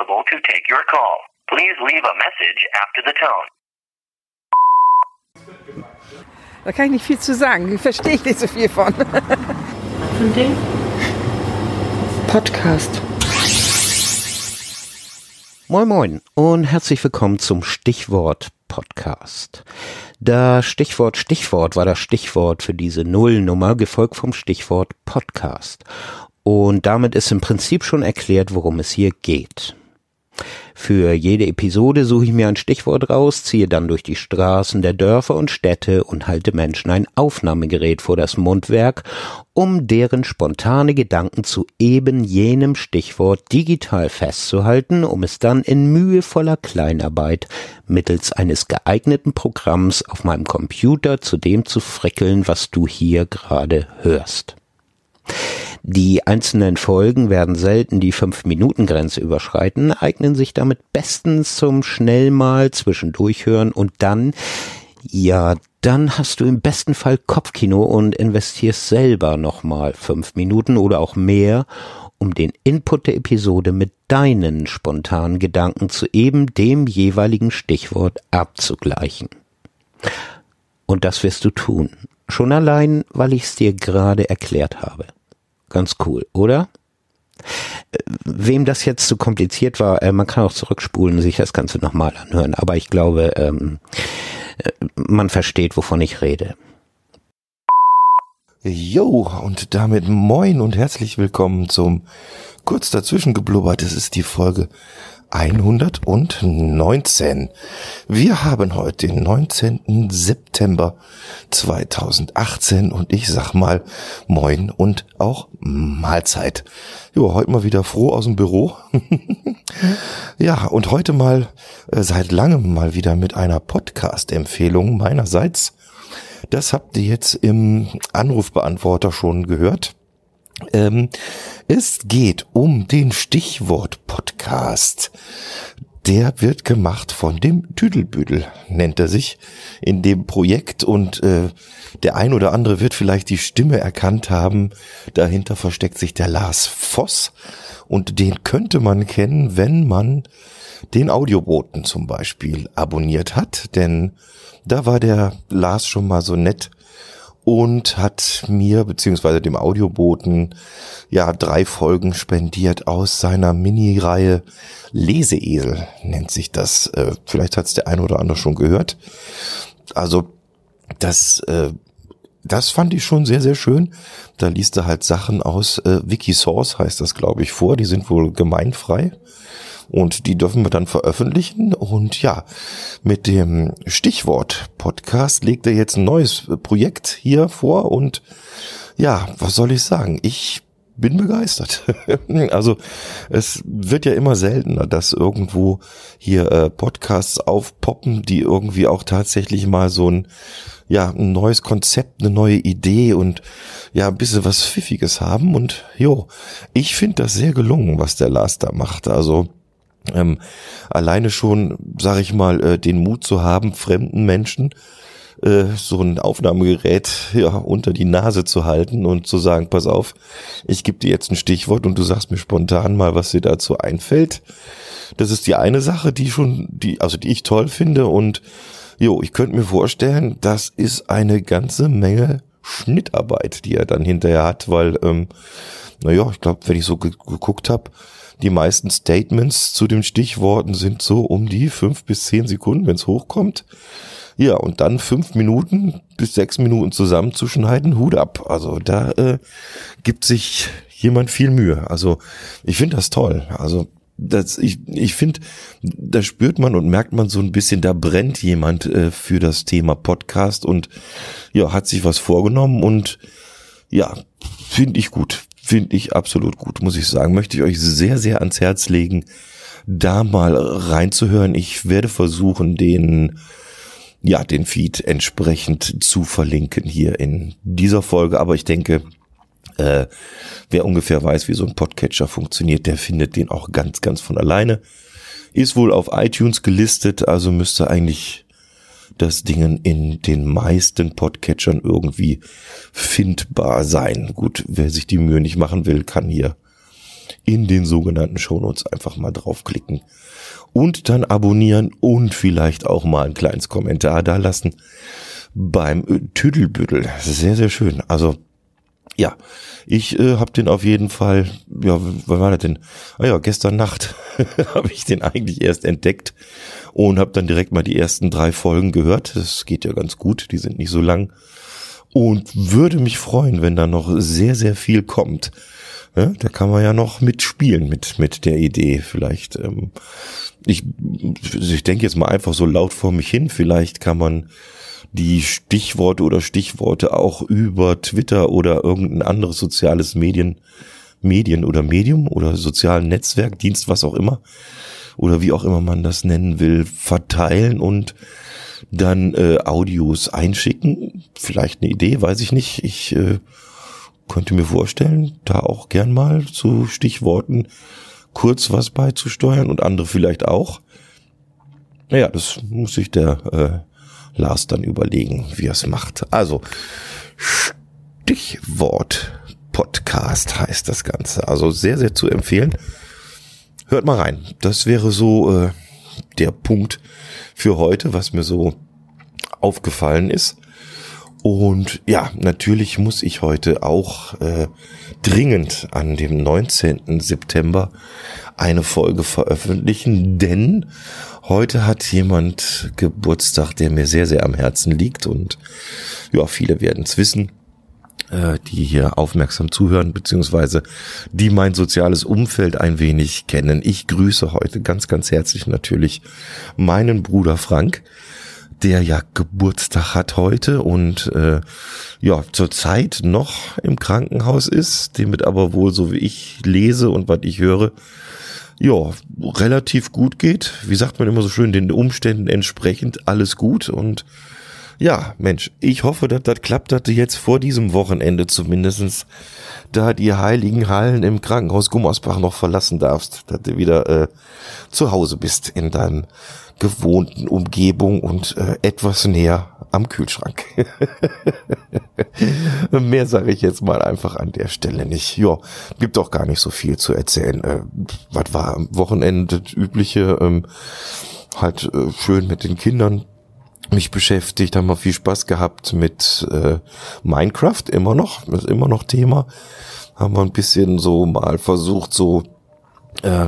available to take your call. Please leave a message after the tone. Da kann ich nicht viel zu sagen. Verstehe ich nicht so viel von. Ein Ding? Podcast. Moin Moin und herzlich willkommen zum Stichwort Podcast. Das Stichwort Stichwort war das Stichwort für diese Nullnummer, gefolgt vom Stichwort Podcast. Und damit ist im Prinzip schon erklärt, worum es hier geht. Für jede Episode suche ich mir ein Stichwort raus, ziehe dann durch die Straßen der Dörfer und Städte und halte Menschen ein Aufnahmegerät vor das Mundwerk, um deren spontane Gedanken zu eben jenem Stichwort digital festzuhalten, um es dann in mühevoller Kleinarbeit mittels eines geeigneten Programms auf meinem Computer zu dem zu frickeln, was du hier gerade hörst. Die einzelnen Folgen werden selten die 5-Minuten-Grenze überschreiten, eignen sich damit bestens zum schnell mal zwischendurch hören und dann, ja, dann hast du im besten Fall Kopfkino und investierst selber nochmal fünf Minuten oder auch mehr, um den Input der Episode mit deinen spontanen Gedanken zu eben dem jeweiligen Stichwort abzugleichen. Und das wirst du tun. Schon allein, weil ich es dir gerade erklärt habe. Ganz cool, oder? Äh, wem das jetzt zu kompliziert war, äh, man kann auch zurückspulen sich das Ganze nochmal anhören. Aber ich glaube, ähm, äh, man versteht, wovon ich rede. Jo, und damit moin und herzlich willkommen zum kurz dazwischen geblubbert. Das ist die Folge 119. Wir haben heute den 19. September 2018 und ich sag mal Moin und auch Mahlzeit. Jo, heute mal wieder froh aus dem Büro. ja, und heute mal äh, seit langem mal wieder mit einer Podcast-Empfehlung meinerseits. Das habt ihr jetzt im Anrufbeantworter schon gehört. Ähm, es geht um den Stichwort-Podcast. Der wird gemacht von dem Tüdelbüdel, nennt er sich, in dem Projekt und äh, der ein oder andere wird vielleicht die Stimme erkannt haben. Dahinter versteckt sich der Lars Voss und den könnte man kennen, wenn man den Audioboten zum Beispiel abonniert hat, denn da war der Lars schon mal so nett und hat mir beziehungsweise dem Audioboten ja drei Folgen spendiert aus seiner Mini-Reihe Leseesel nennt sich das. Äh, vielleicht hat es der eine oder andere schon gehört. Also das äh, das fand ich schon sehr, sehr schön. Da liest er halt Sachen aus äh, Wikisource, heißt das, glaube ich, vor. Die sind wohl gemeinfrei. Und die dürfen wir dann veröffentlichen. Und ja, mit dem Stichwort Podcast legt er jetzt ein neues Projekt hier vor. Und ja, was soll ich sagen? Ich bin begeistert. also es wird ja immer seltener, dass irgendwo hier äh, Podcasts aufpoppen, die irgendwie auch tatsächlich mal so ein ja ein neues Konzept, eine neue Idee und ja ein bisschen was Pfiffiges haben. Und jo, ich finde das sehr gelungen, was der Lars da macht. Also ähm, alleine schon, sag ich mal, äh, den Mut zu haben, fremden Menschen äh, so ein Aufnahmegerät ja, unter die Nase zu halten und zu sagen, pass auf, ich gebe dir jetzt ein Stichwort und du sagst mir spontan mal, was dir dazu einfällt. Das ist die eine Sache, die schon, die, also die ich toll finde und jo, ich könnte mir vorstellen, das ist eine ganze Menge Schnittarbeit, die er dann hinterher hat, weil, ähm, naja, ich glaube, wenn ich so geguckt habe, die meisten Statements zu den Stichworten sind so um die fünf bis zehn Sekunden, wenn es hochkommt. Ja, und dann fünf Minuten bis sechs Minuten zusammenzuschneiden, Hut ab. Also da äh, gibt sich jemand viel Mühe. Also ich finde das toll. Also das, ich, ich finde, da spürt man und merkt man so ein bisschen, da brennt jemand äh, für das Thema Podcast und ja, hat sich was vorgenommen und ja, finde ich gut. Finde ich absolut gut, muss ich sagen. Möchte ich euch sehr, sehr ans Herz legen, da mal reinzuhören. Ich werde versuchen, den, ja, den Feed entsprechend zu verlinken hier in dieser Folge. Aber ich denke, äh, wer ungefähr weiß, wie so ein Podcatcher funktioniert, der findet den auch ganz, ganz von alleine. Ist wohl auf iTunes gelistet, also müsste eigentlich das Ding in den meisten Podcatchern irgendwie findbar sein. Gut, wer sich die Mühe nicht machen will, kann hier in den sogenannten Shownotes einfach mal draufklicken und dann abonnieren und vielleicht auch mal ein kleines Kommentar da lassen beim Tüdelbüdel. Sehr, sehr schön. Also ja, ich äh, habe den auf jeden Fall, ja, wann war das denn? Ah ja, gestern Nacht habe ich den eigentlich erst entdeckt und habe dann direkt mal die ersten drei Folgen gehört. Das geht ja ganz gut, die sind nicht so lang. Und würde mich freuen, wenn da noch sehr, sehr viel kommt. Ja, da kann man ja noch mitspielen mit, mit der Idee. Vielleicht, ähm, ich, ich denke jetzt mal einfach so laut vor mich hin, vielleicht kann man die Stichworte oder Stichworte auch über Twitter oder irgendein anderes soziales Medien, Medien oder Medium oder sozialen Netzwerkdienst, was auch immer, oder wie auch immer man das nennen will, verteilen und dann äh, Audios einschicken. Vielleicht eine Idee, weiß ich nicht. Ich äh, könnte mir vorstellen, da auch gern mal zu Stichworten kurz was beizusteuern und andere vielleicht auch. Naja, das muss sich der äh, Lars dann überlegen, wie er es macht. Also, Stichwort Podcast heißt das Ganze. Also sehr, sehr zu empfehlen. Hört mal rein. Das wäre so äh, der Punkt für heute, was mir so aufgefallen ist. Und ja, natürlich muss ich heute auch äh, dringend an dem 19. September eine Folge veröffentlichen, denn Heute hat jemand Geburtstag, der mir sehr, sehr am Herzen liegt und ja, viele werden es wissen, äh, die hier aufmerksam zuhören, beziehungsweise die mein soziales Umfeld ein wenig kennen. Ich grüße heute ganz, ganz herzlich natürlich meinen Bruder Frank, der ja Geburtstag hat heute und äh, ja zurzeit noch im Krankenhaus ist, dem mit aber wohl so wie ich lese und was ich höre, ja, relativ gut geht. Wie sagt man immer so schön, den Umständen entsprechend alles gut und ja, Mensch, ich hoffe, dass das klappt, dass du jetzt vor diesem Wochenende zumindestens da die heiligen Hallen im Krankenhaus Gummersbach noch verlassen darfst, dass du wieder äh, zu Hause bist in deinem gewohnten Umgebung und äh, etwas näher am Kühlschrank. Mehr sage ich jetzt mal einfach an der Stelle nicht. Ja, gibt auch gar nicht so viel zu erzählen. Äh, was war am Wochenende das übliche? Ähm, halt äh, schön mit den Kindern mich beschäftigt, haben wir viel Spaß gehabt mit äh, Minecraft, immer noch, ist immer noch Thema. Haben wir ein bisschen so mal versucht, so äh,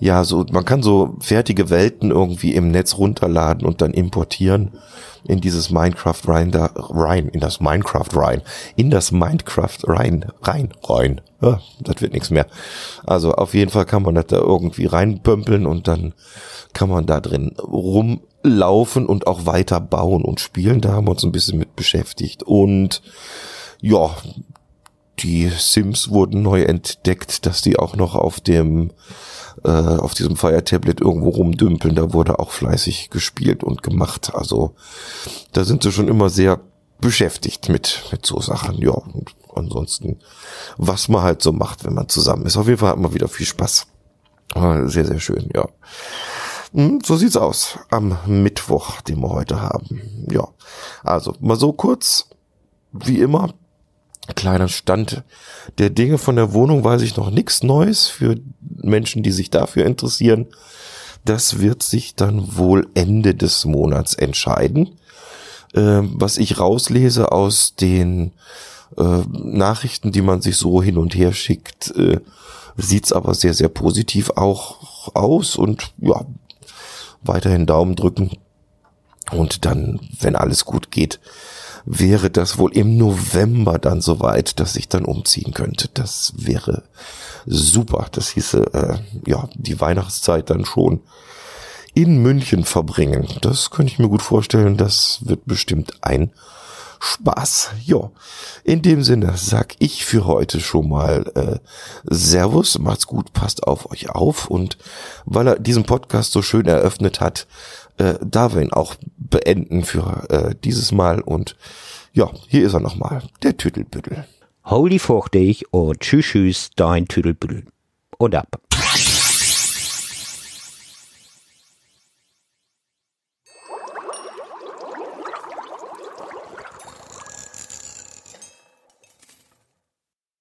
ja, so, man kann so fertige Welten irgendwie im Netz runterladen und dann importieren in dieses Minecraft rein, da, rein, in das Minecraft rein, in das Minecraft rein, rein, rein. Ja, das wird nichts mehr. Also auf jeden Fall kann man das da irgendwie reinpömpeln und dann kann man da drin rumlaufen und auch weiter bauen und spielen. Da haben wir uns ein bisschen mit beschäftigt und ja, die Sims wurden neu entdeckt, dass die auch noch auf dem äh, auf diesem Fire Tablet irgendwo rumdümpeln. Da wurde auch fleißig gespielt und gemacht. Also da sind sie schon immer sehr beschäftigt mit mit so Sachen. Ja, und ansonsten was man halt so macht, wenn man zusammen ist. Auf jeden Fall hat man wieder viel Spaß. Sehr sehr schön, ja. Hm, so sieht's aus am Mittwoch, den wir heute haben. Ja, also mal so kurz, wie immer, kleiner Stand der Dinge von der Wohnung weiß ich noch nichts Neues für Menschen, die sich dafür interessieren. Das wird sich dann wohl Ende des Monats entscheiden. Äh, was ich rauslese aus den äh, Nachrichten, die man sich so hin und her schickt, äh, sieht's aber sehr, sehr positiv auch aus und ja, weiterhin Daumen drücken. Und dann, wenn alles gut geht, wäre das wohl im November dann soweit, dass ich dann umziehen könnte. Das wäre super. Das hieße, äh, ja, die Weihnachtszeit dann schon in München verbringen. Das könnte ich mir gut vorstellen. Das wird bestimmt ein Spaß. Ja, in dem Sinne sag ich für heute schon mal äh, Servus, macht's gut, passt auf euch auf und weil er diesen Podcast so schön eröffnet hat, äh, darf ihn auch beenden für äh, dieses Mal. Und ja, hier ist er nochmal, der Tüdelbüttel. Holy dich und tschüss, tschüss, dein Tüdelbüttel. Und ab.